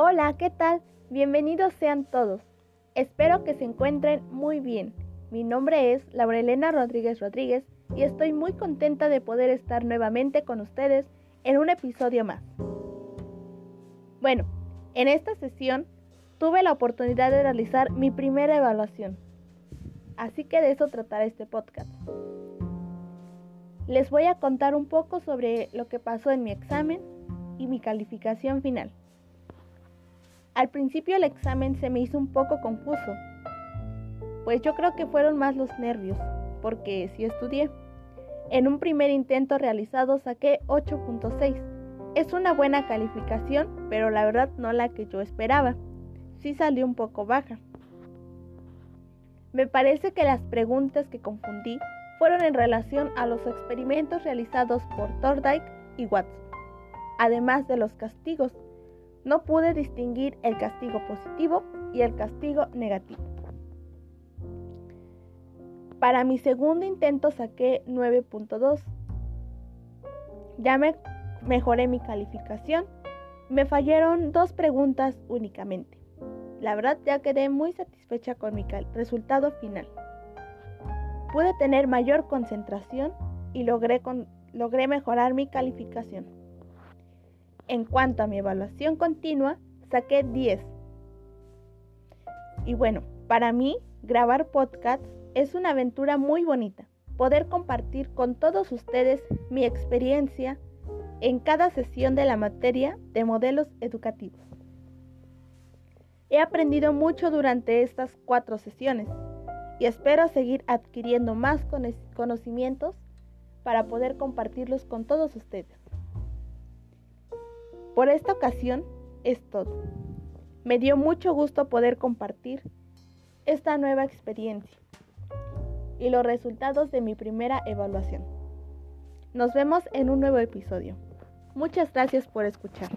Hola, ¿qué tal? Bienvenidos sean todos. Espero que se encuentren muy bien. Mi nombre es Laurelena Rodríguez Rodríguez y estoy muy contenta de poder estar nuevamente con ustedes en un episodio más. Bueno, en esta sesión tuve la oportunidad de realizar mi primera evaluación. Así que de eso tratará este podcast. Les voy a contar un poco sobre lo que pasó en mi examen y mi calificación final. Al principio el examen se me hizo un poco confuso, pues yo creo que fueron más los nervios, porque sí estudié. En un primer intento realizado saqué 8.6. Es una buena calificación, pero la verdad no la que yo esperaba. Sí salió un poco baja. Me parece que las preguntas que confundí fueron en relación a los experimentos realizados por Thorndike y Watson, además de los castigos no pude distinguir el castigo positivo y el castigo negativo. Para mi segundo intento saqué 9.2. Ya me mejoré mi calificación. Me fallaron dos preguntas únicamente. La verdad ya quedé muy satisfecha con mi resultado final. Pude tener mayor concentración y logré, logré mejorar mi calificación. En cuanto a mi evaluación continua, saqué 10. Y bueno, para mí, grabar podcast es una aventura muy bonita. Poder compartir con todos ustedes mi experiencia en cada sesión de la materia de modelos educativos. He aprendido mucho durante estas cuatro sesiones y espero seguir adquiriendo más conocimientos para poder compartirlos con todos ustedes. Por esta ocasión es todo. Me dio mucho gusto poder compartir esta nueva experiencia y los resultados de mi primera evaluación. Nos vemos en un nuevo episodio. Muchas gracias por escuchar.